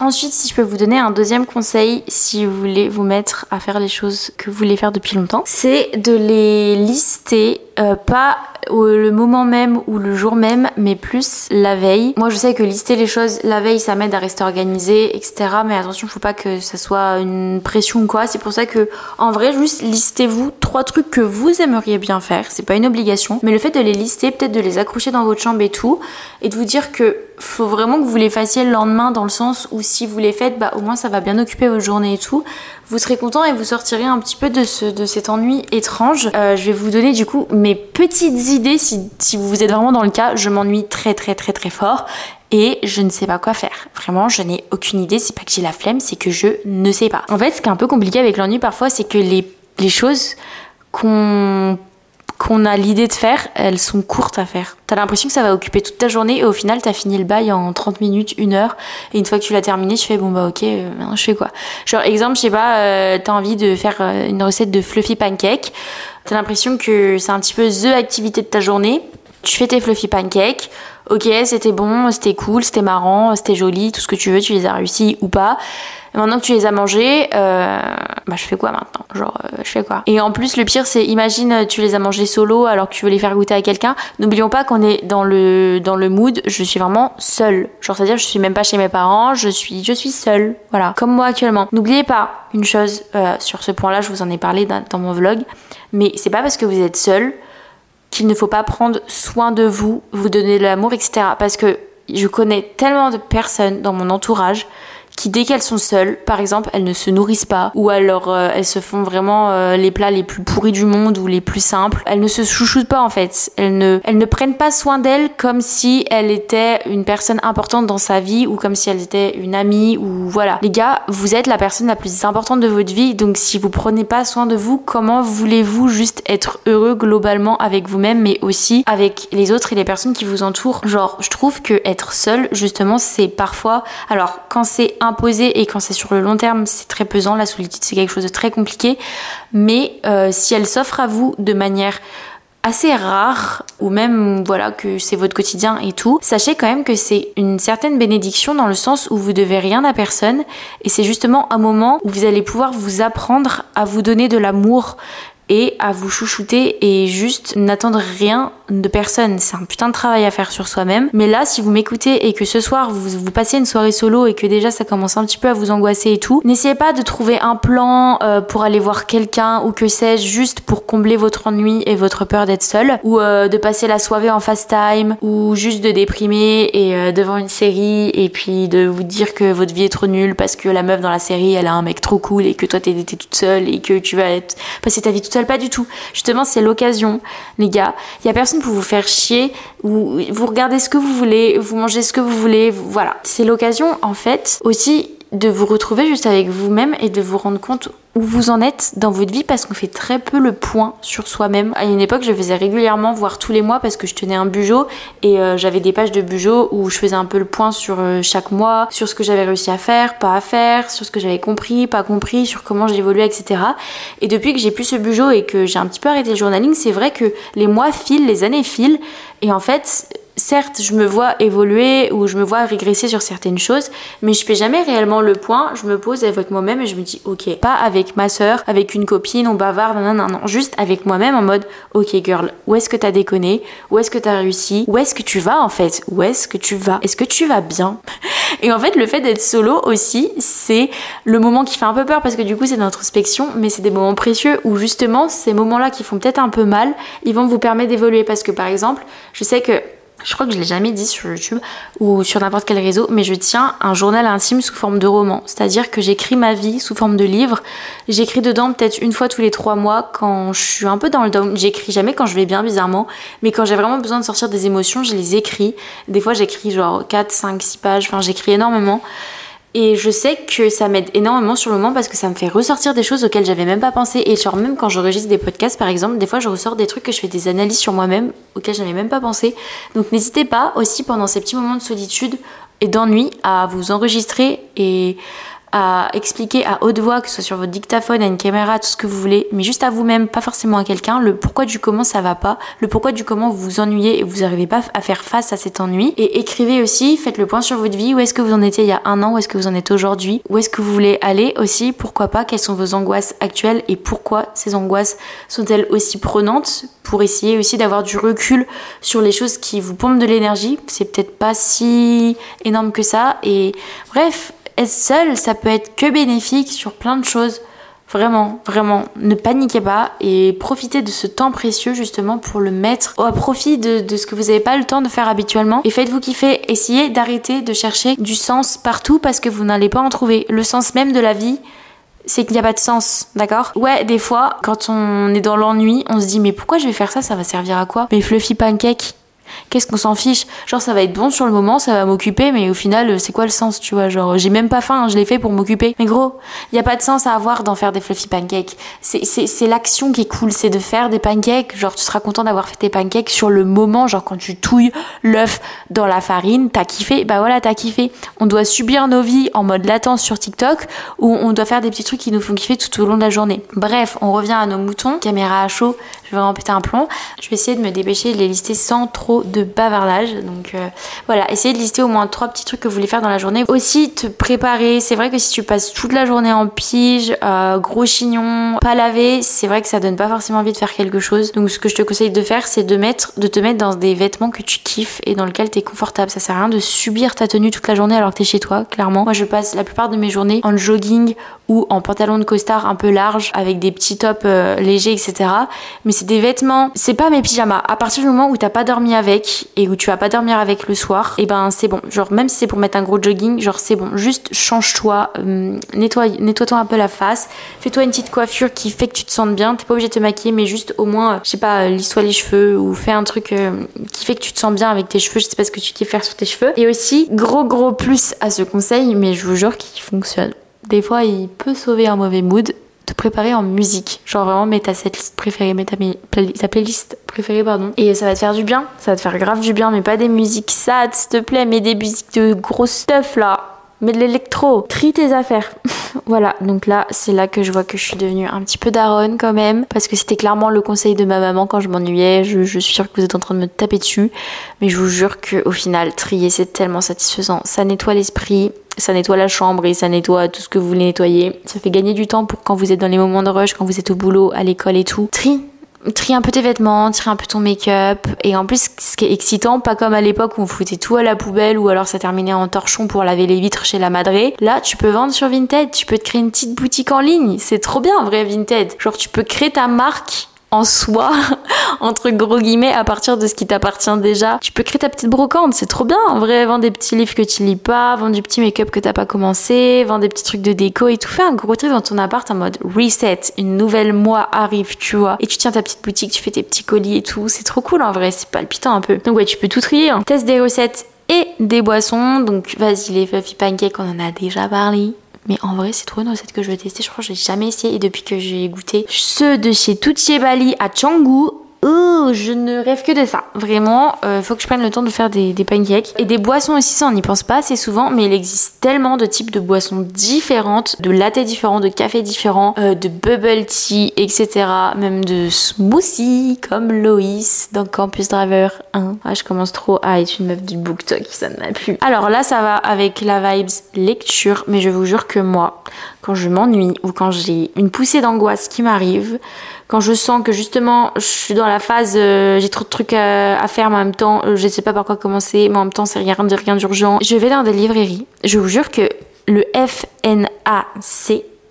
Ensuite, si je peux vous donner un deuxième conseil, si vous voulez vous mettre à faire les choses que vous voulez faire depuis longtemps, c'est de les lister, euh, pas le moment même ou le jour même, mais plus la veille. Moi, je sais que lister les choses la veille, ça m'aide à rester organisé, etc. Mais attention, faut pas que ça soit une pression ou quoi. C'est pour ça que, en vrai, juste listez-vous trois trucs que vous aimeriez bien faire. C'est pas une obligation, mais le fait de les lister, peut-être de les accrocher dans votre chambre et tout, et de vous dire que faut vraiment que vous les fassiez le lendemain dans le sens où si vous les faites, bah au moins ça va bien occuper votre journée et tout. Vous serez content et vous sortirez un petit peu de, ce, de cet ennui étrange. Euh, je vais vous donner du coup mes petites idées si, si vous êtes vraiment dans le cas. Je m'ennuie très très très très fort et je ne sais pas quoi faire. Vraiment, je n'ai aucune idée. C'est pas que j'ai la flemme, c'est que je ne sais pas. En fait, ce qui est un peu compliqué avec l'ennui parfois, c'est que les, les choses qu'on qu'on a l'idée de faire, elles sont courtes à faire. T'as l'impression que ça va occuper toute ta journée et au final t'as fini le bail en 30 minutes, une heure. Et une fois que tu l'as terminé, tu fais bon bah ok, euh, maintenant je fais quoi? Genre exemple, je sais pas, euh, t'as envie de faire euh, une recette de fluffy pancake, t'as l'impression que c'est un petit peu the activité de ta journée, tu fais tes fluffy pancakes, ok c'était bon, c'était cool, c'était marrant, c'était joli, tout ce que tu veux, tu les as réussi ou pas maintenant que tu les as mangés, euh, bah je fais quoi maintenant? Genre, euh, je fais quoi? Et en plus, le pire, c'est imagine tu les as mangés solo alors que tu veux les faire goûter à quelqu'un. N'oublions pas qu'on est dans le mood. Je suis vraiment seule. Genre, c'est-à-dire, je suis même pas chez mes parents. Je suis je suis seule. Voilà, comme moi actuellement. N'oubliez pas une chose euh, sur ce point-là. Je vous en ai parlé dans, dans mon vlog. Mais c'est pas parce que vous êtes seule qu'il ne faut pas prendre soin de vous, vous donner de l'amour, etc. Parce que je connais tellement de personnes dans mon entourage qui dès qu'elles sont seules, par exemple, elles ne se nourrissent pas ou alors euh, elles se font vraiment euh, les plats les plus pourris du monde ou les plus simples. Elles ne se chouchoutent pas en fait. Elles ne, elles ne prennent pas soin d'elles comme si elle était une personne importante dans sa vie ou comme si elle était une amie ou voilà. Les gars, vous êtes la personne la plus importante de votre vie, donc si vous prenez pas soin de vous, comment voulez-vous juste être heureux globalement avec vous-même, mais aussi avec les autres et les personnes qui vous entourent? Genre, je trouve que être seul, justement, c'est parfois, alors quand c'est imposé et quand c'est sur le long terme, c'est très pesant. La solitude, c'est quelque chose de très compliqué. Mais euh, si elle s'offre à vous de manière assez rare ou même voilà que c'est votre quotidien et tout, sachez quand même que c'est une certaine bénédiction dans le sens où vous devez rien à personne et c'est justement un moment où vous allez pouvoir vous apprendre à vous donner de l'amour et à vous chouchouter et juste n'attendre rien de personne. C'est un putain de travail à faire sur soi-même. Mais là, si vous m'écoutez et que ce soir vous, vous passez une soirée solo et que déjà ça commence un petit peu à vous angoisser et tout, n'essayez pas de trouver un plan euh, pour aller voir quelqu'un ou que sais-je juste pour combler votre ennui et votre peur d'être seul ou euh, de passer la soirée en fast time ou juste de déprimer et euh, devant une série et puis de vous dire que votre vie est trop nulle parce que la meuf dans la série elle a un mec trop cool et que toi t'es toute seule et que tu vas être, passer ta vie toute pas du tout. Justement, c'est l'occasion, les gars. Il y a personne pour vous faire chier. Vous, vous regardez ce que vous voulez, vous mangez ce que vous voulez. Voilà. C'est l'occasion, en fait, aussi de vous retrouver juste avec vous-même et de vous rendre compte où vous en êtes dans votre vie parce qu'on fait très peu le point sur soi-même. À une époque, je faisais régulièrement, voire tous les mois, parce que je tenais un bujo et euh, j'avais des pages de bujo où je faisais un peu le point sur euh, chaque mois, sur ce que j'avais réussi à faire, pas à faire, sur ce que j'avais compris, pas compris, sur comment j'évoluais, etc. Et depuis que j'ai plus ce bujo et que j'ai un petit peu arrêté le journaling, c'est vrai que les mois filent, les années filent et en fait, certes, je me vois évoluer ou je me vois régresser sur certaines choses, mais je fais jamais réellement le point. Je me pose avec moi-même et je me dis, ok, pas avec ma soeur, avec une copine, on bavarde, non, non, non, juste avec moi-même en mode, ok, girl, où est-ce que t'as déconné? Où est-ce que t'as réussi? Où est-ce que tu vas en fait? Où est-ce que tu vas? Est-ce que tu vas bien? [LAUGHS] Et en fait, le fait d'être solo aussi, c'est le moment qui fait un peu peur parce que du coup, c'est d'introspection, mais c'est des moments précieux où justement, ces moments-là qui font peut-être un peu mal, ils vont vous permettre d'évoluer parce que par exemple, je sais que je crois que je l'ai jamais dit sur YouTube ou sur n'importe quel réseau, mais je tiens un journal intime sous forme de roman. C'est-à-dire que j'écris ma vie sous forme de livre. J'écris dedans peut-être une fois tous les trois mois quand je suis un peu dans le down. J'écris jamais quand je vais bien, bizarrement, mais quand j'ai vraiment besoin de sortir des émotions, je les écris. Des fois, j'écris genre 4, 5, 6 pages. Enfin, j'écris énormément. Et je sais que ça m'aide énormément sur le moment parce que ça me fait ressortir des choses auxquelles j'avais même pas pensé. Et genre même quand j'enregistre des podcasts par exemple, des fois je ressors des trucs que je fais des analyses sur moi-même auxquelles j'avais même pas pensé. Donc n'hésitez pas aussi pendant ces petits moments de solitude et d'ennui à vous enregistrer et à expliquer à haute voix, que ce soit sur votre dictaphone, à une caméra, tout ce que vous voulez, mais juste à vous-même, pas forcément à quelqu'un, le pourquoi du comment ça va pas, le pourquoi du comment vous vous ennuyez et vous n'arrivez pas à faire face à cet ennui. Et écrivez aussi, faites le point sur votre vie, où est-ce que vous en étiez il y a un an, où est-ce que vous en êtes aujourd'hui, où est-ce que vous voulez aller aussi, pourquoi pas, quelles sont vos angoisses actuelles et pourquoi ces angoisses sont-elles aussi prenantes pour essayer aussi d'avoir du recul sur les choses qui vous pompent de l'énergie. C'est peut-être pas si énorme que ça. Et bref, être seul, ça peut être que bénéfique sur plein de choses. Vraiment, vraiment, ne paniquez pas et profitez de ce temps précieux justement pour le mettre au profit de, ce que vous n'avez pas le temps de faire habituellement. Et faites-vous kiffer, essayez d'arrêter de chercher du sens partout parce que vous n'allez pas en trouver. Le sens même de la vie, c'est qu'il n'y a pas de sens, d'accord? Ouais, des fois, quand on est dans l'ennui, on se dit mais pourquoi je vais faire ça? Ça va servir à quoi? Mais fluffy pancake, qu'est-ce qu'on s'en fiche? Genre ça va être bon sur le moment, ça va m'occuper, mais au final c'est quoi le sens, tu vois? Genre j'ai même pas faim, je l'ai fait pour m'occuper. Mais gros, il y a pas de sens à avoir d'en faire des fluffy pancakes. C'est l'action qui est cool, c'est de faire des pancakes. Genre tu seras content d'avoir fait tes pancakes sur le moment, genre quand tu touilles l'œuf dans la farine, t'as kiffé, bah voilà t'as kiffé. On doit subir nos vies en mode latence sur TikTok ou on doit faire des petits trucs qui nous font kiffer tout au long de la journée. Bref, on revient à nos moutons, caméra à chaud, je vais vraiment péter un plomb. Je vais essayer de me dépêcher de les lister sans trop de bavardage. Donc euh, voilà, essayez de lister au moins trois petits trucs que vous voulez faire dans la journée. Aussi te préparer. C'est vrai que si tu passes toute la journée en pige, euh, gros chignon, pas lavé, c'est vrai que ça donne pas forcément envie de faire quelque chose. Donc ce que je te conseille de faire, c'est de mettre, de te mettre dans des vêtements que tu kiffes et dans lesquels tu es confortable. Ça sert à rien de subir ta tenue toute la journée alors que t'es chez toi, clairement. Moi je passe la plupart de mes journées en jogging ou en pantalon de costard un peu large avec des petits tops euh, légers, etc. Mais c'est des vêtements, c'est pas mes pyjamas. À partir du moment où t'as pas dormi avec et où tu vas pas dormir avec le soir, et eh ben c'est bon. Genre même si c'est pour mettre un gros jogging, genre c'est bon. Juste change-toi, euh, nettoie, nettoie-toi un peu la face, fais-toi une petite coiffure qui fait que tu te sentes bien. T'es pas obligé de te maquiller, mais juste au moins, je sais pas, lisse-toi les cheveux ou fais un truc qui fait que tu te sens bien avec tes cheveux. Je sais pas ce que tu kiffes faire sur tes cheveux. Et aussi gros gros plus à ce conseil, mais je vous jure qu'il fonctionne des fois il peut sauver un mauvais mood, te préparer en musique. Genre vraiment mets ta setlist préférée, mets ta, ta, playlist préférée, pardon. Et ça va te faire du bien, ça va te faire grave du bien, mais pas des musiques sad, s'il te plaît, mais des musiques de gros stuff là. Mais de l'électro, trie tes affaires. [LAUGHS] voilà, donc là, c'est là que je vois que je suis devenue un petit peu daronne quand même, parce que c'était clairement le conseil de ma maman quand je m'ennuyais. Je, suis sûre que vous êtes en train de me taper dessus, mais je vous jure qu'au final, trier, c'est tellement satisfaisant. Ça nettoie l'esprit, ça nettoie la chambre et ça nettoie tout ce que vous voulez nettoyer. Ça fait gagner du temps pour quand vous êtes dans les moments de rush, quand vous êtes au boulot, à l'école et tout. Tri, trie un peu tes vêtements, trie un peu ton make-up. Et en plus, ce qui est excitant, pas comme à l'époque où on foutait tout à la poubelle ou alors ça terminait en torchon pour laver les vitres chez la madré. Là, tu peux vendre sur Vinted, tu peux te créer une petite boutique en ligne. C'est trop bien, en vrai, Vinted. Genre, tu peux créer ta marque en soi, [LAUGHS] entre gros guillemets, à partir de ce qui t'appartient déjà. Tu peux créer ta petite brocante, c'est trop bien. En vrai, vendre des petits livres que tu lis pas, vendre du petit make-up que t'as pas commencé, vendre des petits trucs de déco et tout. Fais un gros truc dans ton appart en mode reset. Une nouvelle mois arrive, tu vois. Et tu tiens ta petite boutique, tu fais tes petits colis et tout. C'est trop cool en vrai, c'est palpitant un peu. Donc ouais, tu peux tout trier. Hein. Teste des recettes et des boissons. Donc vas-y, les fluffy pancakes, on en a déjà parlé. Mais en vrai, c'est trop une recette que je veux tester. Je crois que j'ai jamais essayé. Et depuis que j'ai goûté ceux de chez Tucci Bali à Canggu, Oh, je ne rêve que de ça. Vraiment, euh, faut que je prenne le temps de faire des, pancakes. Et des boissons aussi, ça on n'y pense pas assez souvent, mais il existe tellement de types de boissons différentes, de latte différents, de café différents, euh, de bubble tea, etc. Même de smoothies, comme Loïs dans Campus Driver 1. Ah, je commence trop à être une meuf du BookTok, ça ne m'a plus. Alors là, ça va avec la vibes lecture, mais je vous jure que moi, quand je m'ennuie ou quand j'ai une poussée d'angoisse qui m'arrive, quand je sens que justement je suis dans la phase euh, j'ai trop de trucs à, faire mais en même temps euh, je sais pas par quoi commencer mais en même temps c'est rien de rien d'urgent. Je vais dans des librairies. Je vous jure que le FNAC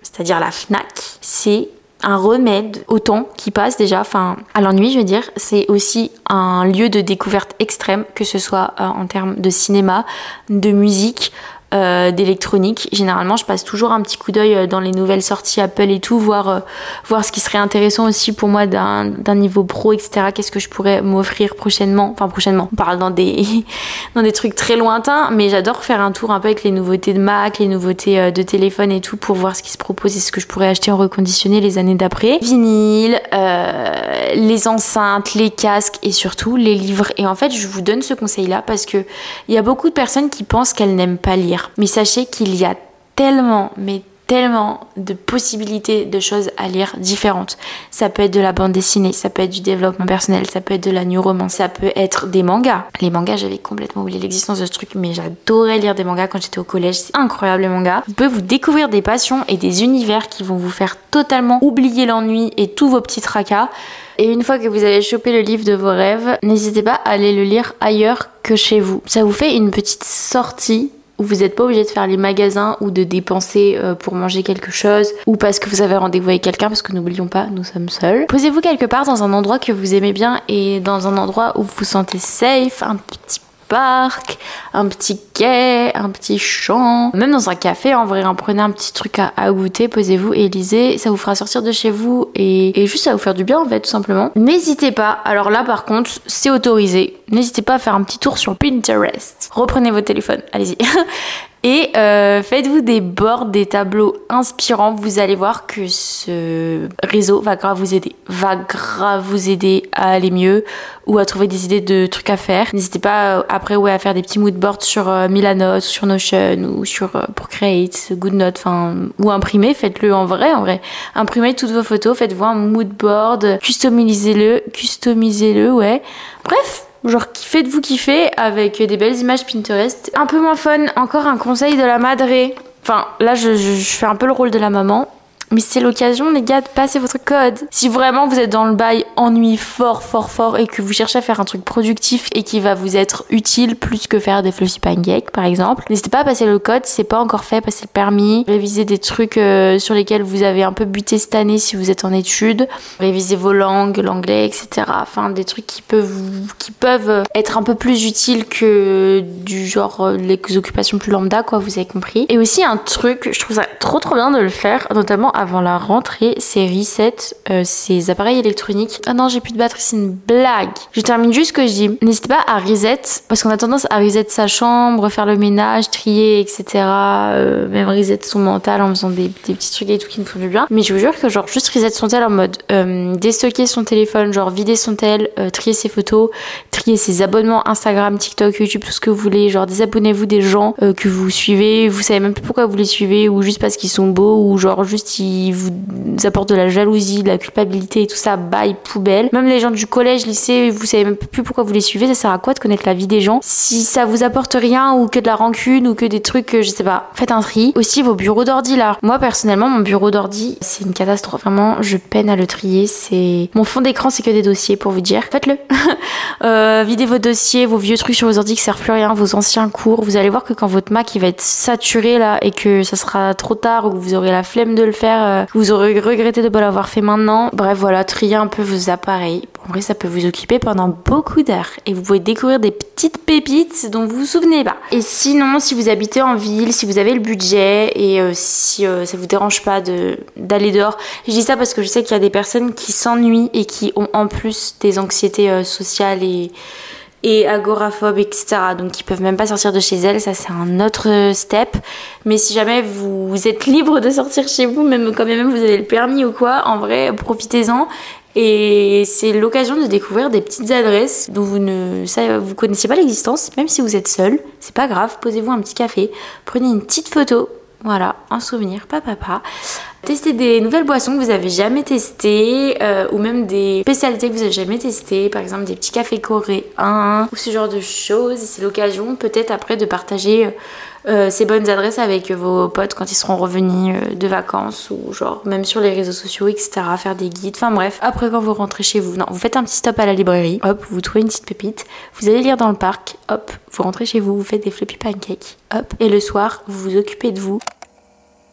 c'est-à-dire la FNAC c'est un remède au temps qui passe déjà, enfin à l'ennui je veux dire. C'est aussi un lieu de découverte extrême, que ce soit euh, en termes de cinéma, de musique, euh, d'électronique. Généralement, je passe toujours un petit coup d'œil euh, dans les nouvelles sorties Apple et tout, voir, euh, voir ce qui serait intéressant aussi pour moi d'un niveau pro, etc. Qu'est-ce que je pourrais m'offrir prochainement? Enfin, prochainement, on parle dans des, [LAUGHS] dans des trucs très lointains, mais j'adore faire un tour un peu avec les nouveautés de Mac, les nouveautés de téléphone et tout pour voir ce qui se propose et ce que je pourrais acheter en reconditionné les années d'après. Vinyle, les enceintes, les casques et surtout les livres. Et en fait, je vous donne ce conseil-là parce que il y a beaucoup de personnes qui pensent qu'elles n'aiment pas lire. Mais sachez qu'il y a tellement, mais tellement de possibilités de choses à lire différentes. Ça peut être de la bande dessinée, ça peut être du développement personnel, ça peut être de la new romance, ça peut être des mangas. Les mangas, j'avais complètement oublié l'existence de ce truc, mais j'adorais lire des mangas quand j'étais au collège. C'est incroyable les mangas. Vous pouvez vous découvrir des passions et des univers qui vont vous faire totalement oublier l'ennui et tous vos petits tracas. Et une fois que vous avez chopé le livre de vos rêves, n'hésitez pas à aller le lire ailleurs que chez vous. Ça vous fait une petite sortie où vous n'êtes pas obligé de faire les magasins ou de dépenser euh, pour manger quelque chose ou parce que vous avez rendez-vous avec quelqu'un parce que n'oublions pas nous sommes seuls. Posez-vous quelque part dans un endroit que vous aimez bien et dans un endroit où vous vous sentez safe, un petit parc, un petit quai, un petit champ, même dans un café en vrai, hein, prenez un petit truc à, goûter, posez-vous et lisez, ça vous fera sortir de chez vous et, juste ça vous faire du bien en fait tout simplement. N'hésitez pas, alors là par contre c'est autorisé, n'hésitez pas à faire un petit tour sur Pinterest. Reprenez votre téléphone, allez-y. [LAUGHS] Et euh, faites-vous des bords, des tableaux inspirants. Vous allez voir que ce réseau va grave vous aider. Va grave vous aider à aller mieux ou à trouver des idées de trucs à faire. N'hésitez pas euh, après ouais, à faire des petits mood boards sur euh, Milanote, sur Notion ou sur euh, Procreate, GoodNote, enfin ou imprimer. Faites-le en vrai, en vrai. Imprimez toutes vos photos, faites-vous un mood board, customisez-le, customisez-le, ouais. Bref, Genre, faites-vous kiffer avec des belles images Pinterest. Un peu moins fun, encore un conseil de la madré. Enfin, là, je, je fais un peu le rôle de la maman. Mais c'est l'occasion, les gars, de passer votre code. Si vraiment vous êtes dans le bail ennui fort, fort, fort et que vous cherchez à faire un truc productif et qui va vous être utile plus que faire des fluffy pancakes, par exemple, n'hésitez pas à passer le code. Si c'est pas encore fait, passez le permis. Révisez des trucs euh, sur lesquels vous avez un peu buté cette année si vous êtes en études. Révisez vos langues, l'anglais, etc. Enfin, des trucs qui peuvent, qui peuvent être un peu plus utiles que du genre euh, les occupations plus lambda, quoi, vous avez compris. Et aussi un truc, je trouve ça trop trop bien de le faire, notamment avant la rentrée, c'est reset euh, ces appareils électroniques. Ah non, j'ai plus de batterie, c'est une blague. Je termine juste ce que je dis. N'hésitez pas à reset, parce qu'on a tendance à reset sa chambre, faire le ménage, trier, etc. Euh, même reset son mental en faisant des, petits trucs et tout qui nous font du bien. Mais je vous jure que genre juste reset son tel en mode euh, déstocker son téléphone, genre vider son tel, trier ses photos, trier ses abonnements Instagram, TikTok, YouTube, tout ce que vous voulez. Genre désabonnez-vous des gens que vous suivez, vous savez même plus pourquoi vous les suivez ou juste parce qu'ils sont beaux ou genre juste vous apportent de la jalousie, de la culpabilité et tout ça, bye, poubelle. Même les gens du collège, lycée, vous savez même plus pourquoi vous les suivez, ça sert à quoi de connaître la vie des gens Si ça vous apporte rien ou que de la rancune ou que des trucs, je sais pas, faites un tri. Aussi vos bureaux d'ordi là. Moi personnellement, mon bureau d'ordi, c'est une catastrophe. Vraiment, je peine à le trier. C'est mon fond d'écran, c'est que des dossiers pour vous dire. Faites-le. [LAUGHS] euh, videz vos dossiers, vos vieux trucs sur vos ordi qui servent plus à rien, vos anciens cours. Vous allez voir que quand votre Mac il va être saturé là et que ça sera trop tard ou que vous aurez la flemme de le faire, euh, vous aurez regretté de ne pas l'avoir fait maintenant. Bref, voilà, trier un peu vos appareils. En vrai, ça peut vous occuper pendant beaucoup d'heures et vous pouvez découvrir des petites pépites dont vous vous souvenez pas. Et sinon, si vous habitez en ville, si vous avez le budget et euh, si euh, ça vous dérange pas d'aller dehors, je dis ça parce que je sais qu'il y a des personnes qui s'ennuient et qui ont en plus des anxiétés sociales et et agoraphobes, etc. Donc ils peuvent même pas sortir de chez elles, ça c'est un autre step. Mais si jamais vous êtes libre de sortir chez vous, même quand même vous avez le permis ou quoi, en vrai, profitez-en. Et c'est l'occasion de découvrir des petites adresses dont vous ne savez, vous connaissez pas l'existence, même si vous êtes seul, c'est pas grave, posez-vous un petit café, prenez une petite photo, voilà, un souvenir, papa, papa. Testez des nouvelles boissons que vous avez jamais testées euh, ou même des spécialités que vous avez jamais testées, par exemple des petits cafés coréens ou ce genre de choses. C'est l'occasion peut-être après de partager euh, ces bonnes adresses avec vos potes quand ils seront revenus euh, de vacances ou genre même sur les réseaux sociaux, etc. Faire des guides. Enfin bref, après quand vous rentrez chez vous, non, vous faites un petit stop à la librairie, hop, vous trouvez une petite pépite, vous allez lire dans le parc, hop, vous rentrez chez vous, vous faites des floppy pancakes, hop, et le soir, vous vous occupez de vous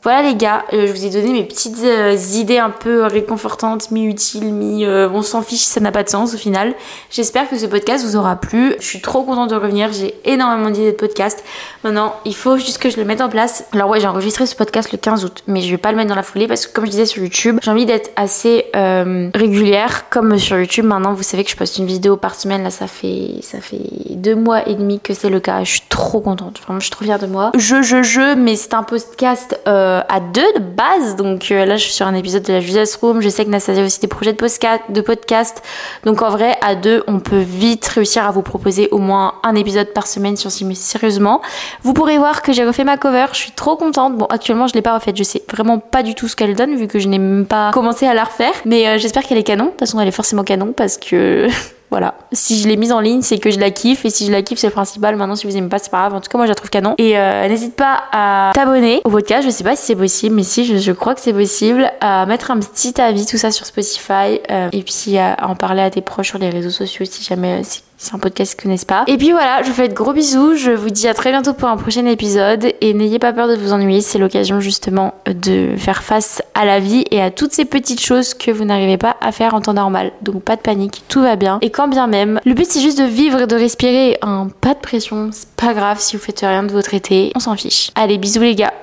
Voilà les gars, euh, je vous ai donné mes petites euh, idées un peu réconfortantes, mi-utiles, mi... Euh, on s'en fiche, ça n'a pas de sens au final. J'espère que ce podcast vous aura plu. Je suis trop contente de revenir, j'ai énormément d'idées de podcast. Maintenant, il faut juste que je le mette en place. Alors ouais, j'ai enregistré ce podcast le 15 août, mais je vais pas le mettre dans la foulée parce que comme je disais sur YouTube, j'ai envie d'être assez régulière. Comme sur YouTube, maintenant vous savez que je poste une vidéo par semaine. Là, ça fait ça fait deux mois et demi que c'est le cas. Je suis trop contente, vraiment, je suis trop fière de moi. Je, je, je, mais c'est un podcast à deux de base. Donc là, je suis sur un épisode de la Judas Room. Je sais que Nastasia a aussi des projets de podcast. Donc en vrai, à deux, on peut vite réussir à vous proposer au moins un épisode par semaine si on s'y met sérieusement. Vous pourrez voir que j'ai refait ma cover. Je suis trop contente. Bon, actuellement, je l'ai pas refaite. Je sais vraiment pas du tout ce qu'elle donne vu que je n'ai même pas commencé à la refaire. Mais j'espère qu'elle est canon. De toute façon, elle est forcément canon parce que [LAUGHS] Voilà. Si je l'ai mise en ligne, c'est que je la kiffe. Et si je la kiffe, c'est le principal. Maintenant, si vous aimez pas, c'est pas grave. En tout cas, moi, je la trouve canon. Et euh, n'hésite pas à t'abonner au podcast. Je sais pas si c'est possible, mais si, je, crois que c'est possible. À mettre un petit avis, tout ça sur Spotify. Euh, et puis à, en parler à tes proches sur les réseaux sociaux si jamais euh, c'est un podcast connaissent pas. Et puis voilà, je vous fais de gros bisous. Je vous dis à très bientôt pour un prochain épisode. Et n'ayez pas peur de vous ennuyer. C'est l'occasion justement de faire face à la vie et à toutes ces petites choses que vous n'arrivez pas à faire en temps normal. Donc pas de panique, tout va bien. Et quand bien même, le but c'est juste de vivre de respirer. Pas de pression, c'est pas grave si vous faites rien de votre été. On s'en fiche. Allez, bisous les gars.